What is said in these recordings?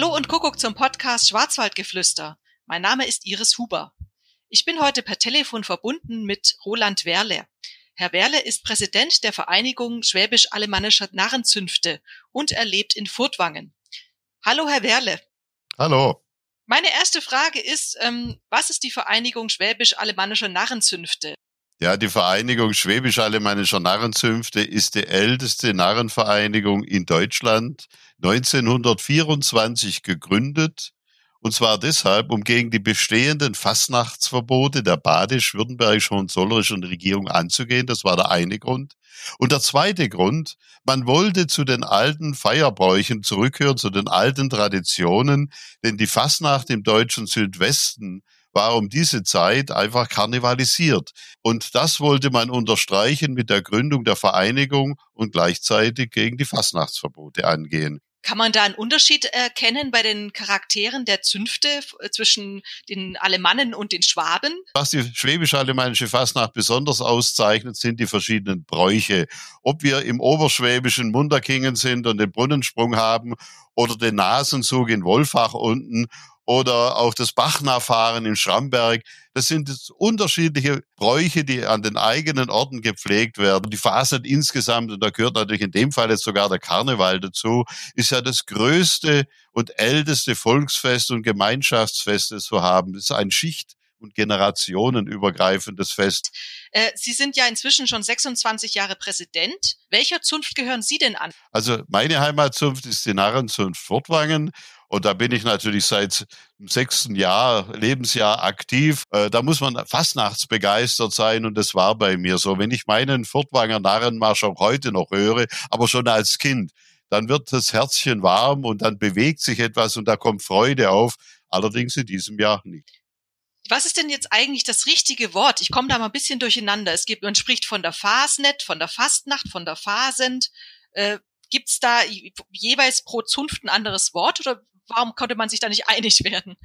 Hallo und Kuckuck zum Podcast Schwarzwaldgeflüster. Mein Name ist Iris Huber. Ich bin heute per Telefon verbunden mit Roland Werle. Herr Werle ist Präsident der Vereinigung Schwäbisch-Alemannischer Narrenzünfte und er lebt in Furtwangen. Hallo, Herr Werle. Hallo. Meine erste Frage ist, ähm, was ist die Vereinigung Schwäbisch-Alemannischer Narrenzünfte? Ja, die Vereinigung Schwäbisch-Alemannischer Narrenzünfte ist die älteste Narrenvereinigung in Deutschland, 1924 gegründet. Und zwar deshalb, um gegen die bestehenden Fastnachtsverbote der badisch-württembergischen und zollischen Regierung anzugehen. Das war der eine Grund. Und der zweite Grund, man wollte zu den alten Feierbräuchen zurückhören, zu den alten Traditionen, denn die Fastnacht im deutschen Südwesten war um diese Zeit einfach karnevalisiert. Und das wollte man unterstreichen mit der Gründung der Vereinigung und gleichzeitig gegen die Fastnachtsverbote angehen. Kann man da einen Unterschied erkennen bei den Charakteren der Zünfte äh, zwischen den Alemannen und den Schwaben? Was die schwäbisch-alemannische Fastnacht besonders auszeichnet, sind die verschiedenen Bräuche. Ob wir im oberschwäbischen Munderkingen sind und den Brunnensprung haben oder den Nasenzug in Wolfach unten oder auch das Bachnachfahren in Schramberg. Das sind unterschiedliche Bräuche, die an den eigenen Orten gepflegt werden. Die Fasnet insgesamt, und da gehört natürlich in dem Fall jetzt sogar der Karneval dazu, ist ja das größte und älteste Volksfest und Gemeinschaftsfest, das wir haben. Das ist ein Schicht und generationenübergreifendes Fest. Äh, Sie sind ja inzwischen schon 26 Jahre Präsident. Welcher Zunft gehören Sie denn an? Also meine Heimatzunft ist die Narrenzunft Fortwangen und da bin ich natürlich seit dem sechsten Jahr, Lebensjahr aktiv. Äh, da muss man fastnachtsbegeistert sein und das war bei mir so. Wenn ich meinen Furtwanger Narrenmarsch auch heute noch höre, aber schon als Kind, dann wird das Herzchen warm und dann bewegt sich etwas und da kommt Freude auf. Allerdings in diesem Jahr nicht. Was ist denn jetzt eigentlich das richtige Wort? Ich komme da mal ein bisschen durcheinander. Es gibt, man spricht von der Fasnet, von der Fastnacht, von der Fasend. Äh, Gibt es da jeweils pro Zunft ein anderes Wort oder warum konnte man sich da nicht einig werden?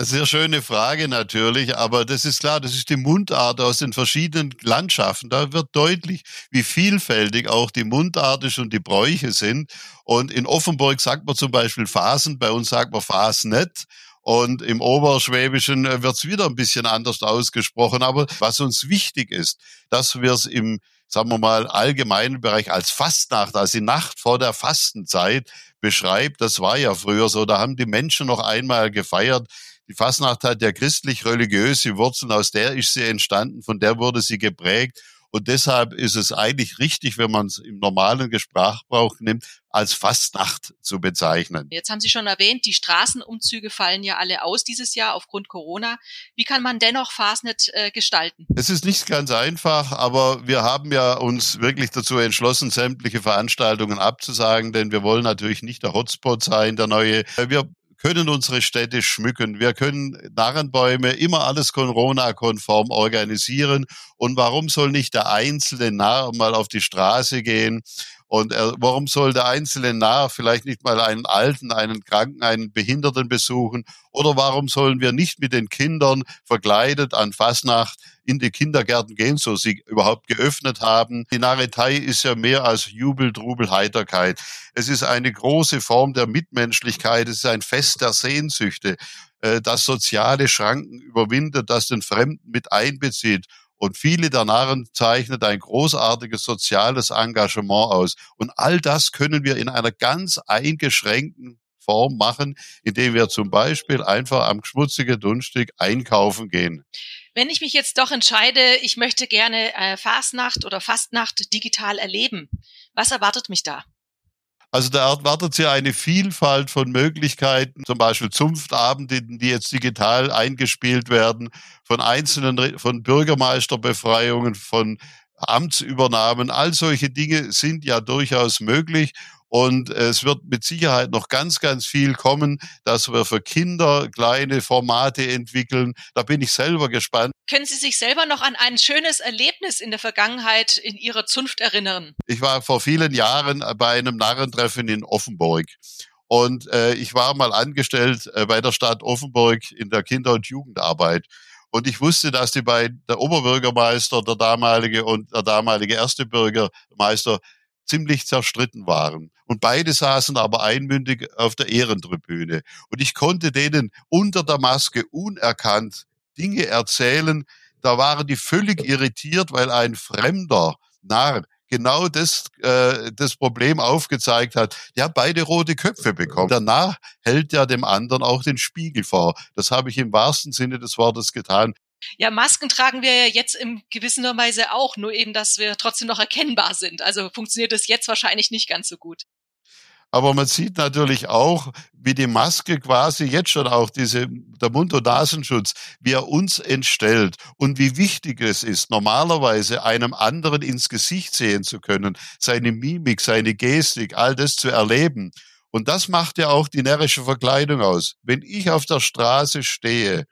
Sehr schöne Frage natürlich, aber das ist klar, das ist die Mundart aus den verschiedenen Landschaften. Da wird deutlich, wie vielfältig auch die Mundart ist und die Bräuche sind. Und in Offenburg sagt man zum Beispiel Phasen, bei uns sagt man Phasnet. Und im Oberschwäbischen wird es wieder ein bisschen anders ausgesprochen. Aber was uns wichtig ist, dass wir es im sagen wir mal, allgemeinen Bereich als Fastnacht, als die Nacht vor der Fastenzeit beschreibt. Das war ja früher so. Da haben die Menschen noch einmal gefeiert. Die Fastnacht hat ja christlich-religiöse Wurzeln, aus der ist sie entstanden, von der wurde sie geprägt. Und deshalb ist es eigentlich richtig, wenn man es im normalen Sprachbrauch nimmt, als Fastnacht zu bezeichnen. Jetzt haben Sie schon erwähnt, die Straßenumzüge fallen ja alle aus dieses Jahr aufgrund Corona. Wie kann man dennoch Fastnet äh, gestalten? Es ist nicht ganz einfach, aber wir haben ja uns wirklich dazu entschlossen, sämtliche Veranstaltungen abzusagen, denn wir wollen natürlich nicht der Hotspot sein, der neue. Wir können unsere Städte schmücken. Wir können Narrenbäume immer alles Corona-konform organisieren. Und warum soll nicht der einzelne Narr mal auf die Straße gehen und er, warum soll der einzelne Narr vielleicht nicht mal einen Alten, einen Kranken, einen Behinderten besuchen? Oder warum sollen wir nicht mit den Kindern verkleidet an Fasnacht in die Kindergärten gehen, so sie überhaupt geöffnet haben? Die Narretei ist ja mehr als Jubel, Trubel, Heiterkeit. Es ist eine große Form der Mitmenschlichkeit. Es ist ein Fest der Sehnsüchte äh, das soziale Schranken überwindet, das den Fremden mit einbezieht und viele der Narren zeichnet ein großartiges soziales Engagement aus. Und all das können wir in einer ganz eingeschränkten Form machen, indem wir zum Beispiel einfach am schmutzigen Dunstig einkaufen gehen. Wenn ich mich jetzt doch entscheide, ich möchte gerne äh, Fastnacht oder Fastnacht digital erleben, was erwartet mich da? Also da erwartet Sie eine Vielfalt von Möglichkeiten, zum Beispiel Zunftabende, die jetzt digital eingespielt werden, von einzelnen, von Bürgermeisterbefreiungen, von Amtsübernahmen. All solche Dinge sind ja durchaus möglich. Und es wird mit Sicherheit noch ganz, ganz viel kommen, dass wir für Kinder kleine Formate entwickeln. Da bin ich selber gespannt. Können Sie sich selber noch an ein schönes Erlebnis in der Vergangenheit in Ihrer Zunft erinnern? Ich war vor vielen Jahren bei einem Narrentreffen in Offenburg. Und äh, ich war mal angestellt äh, bei der Stadt Offenburg in der Kinder- und Jugendarbeit. Und ich wusste, dass die bei der Oberbürgermeister, der damalige und der damalige erste Bürgermeister ziemlich zerstritten waren. Und beide saßen aber einmündig auf der Ehrentribüne. Und ich konnte denen unter der Maske unerkannt Dinge erzählen. Da waren die völlig irritiert, weil ein fremder Narr genau das, äh, das Problem aufgezeigt hat. Der beide rote Köpfe bekommen. Danach hält er dem anderen auch den Spiegel vor. Das habe ich im wahrsten Sinne des Wortes getan. Ja, Masken tragen wir ja jetzt in gewisser Weise auch, nur eben, dass wir trotzdem noch erkennbar sind. Also funktioniert das jetzt wahrscheinlich nicht ganz so gut. Aber man sieht natürlich auch, wie die Maske quasi jetzt schon auch diese, der Mund- und Nasenschutz, wie er uns entstellt und wie wichtig es ist, normalerweise einem anderen ins Gesicht sehen zu können, seine Mimik, seine Gestik, all das zu erleben. Und das macht ja auch die närrische Verkleidung aus. Wenn ich auf der Straße stehe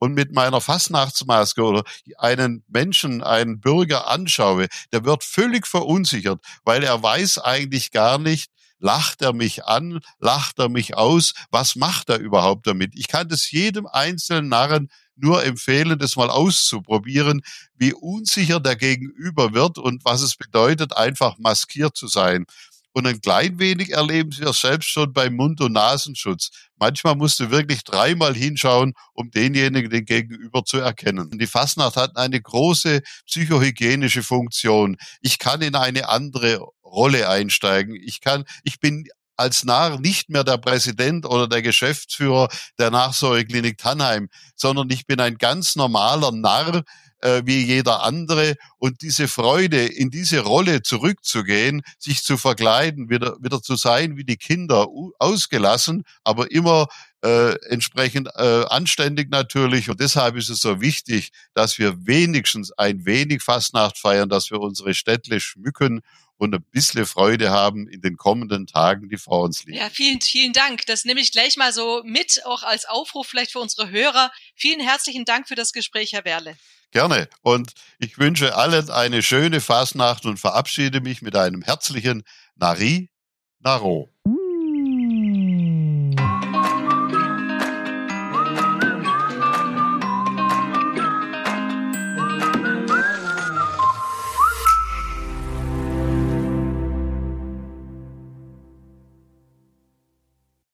und mit meiner Fastnachtsmaske oder einen Menschen, einen Bürger anschaue, der wird völlig verunsichert, weil er weiß eigentlich gar nicht, Lacht er mich an? Lacht er mich aus? Was macht er überhaupt damit? Ich kann das jedem einzelnen Narren nur empfehlen, das mal auszuprobieren, wie unsicher der Gegenüber wird und was es bedeutet, einfach maskiert zu sein. Und ein klein wenig erleben Sie das selbst schon beim Mund- und Nasenschutz. Manchmal musst du wirklich dreimal hinschauen, um denjenigen den Gegenüber zu erkennen. Die Fastnacht hat eine große psychohygienische Funktion. Ich kann in eine andere Rolle einsteigen. Ich kann, ich bin als Narr nicht mehr der Präsident oder der Geschäftsführer der Nachsorgeklinik Tannheim, sondern ich bin ein ganz normaler Narr, äh, wie jeder andere. Und diese Freude, in diese Rolle zurückzugehen, sich zu verkleiden, wieder, wieder zu sein wie die Kinder, ausgelassen, aber immer äh, entsprechend äh, anständig natürlich. Und deshalb ist es so wichtig, dass wir wenigstens ein wenig Fastnacht feiern, dass wir unsere Städtle schmücken und ein bisschen Freude haben in den kommenden Tagen, die vor uns liegen. Ja, vielen, vielen Dank. Das nehme ich gleich mal so mit, auch als Aufruf vielleicht für unsere Hörer. Vielen herzlichen Dank für das Gespräch, Herr Werle. Gerne. Und ich wünsche allen eine schöne Fastnacht und verabschiede mich mit einem herzlichen Nari Naro.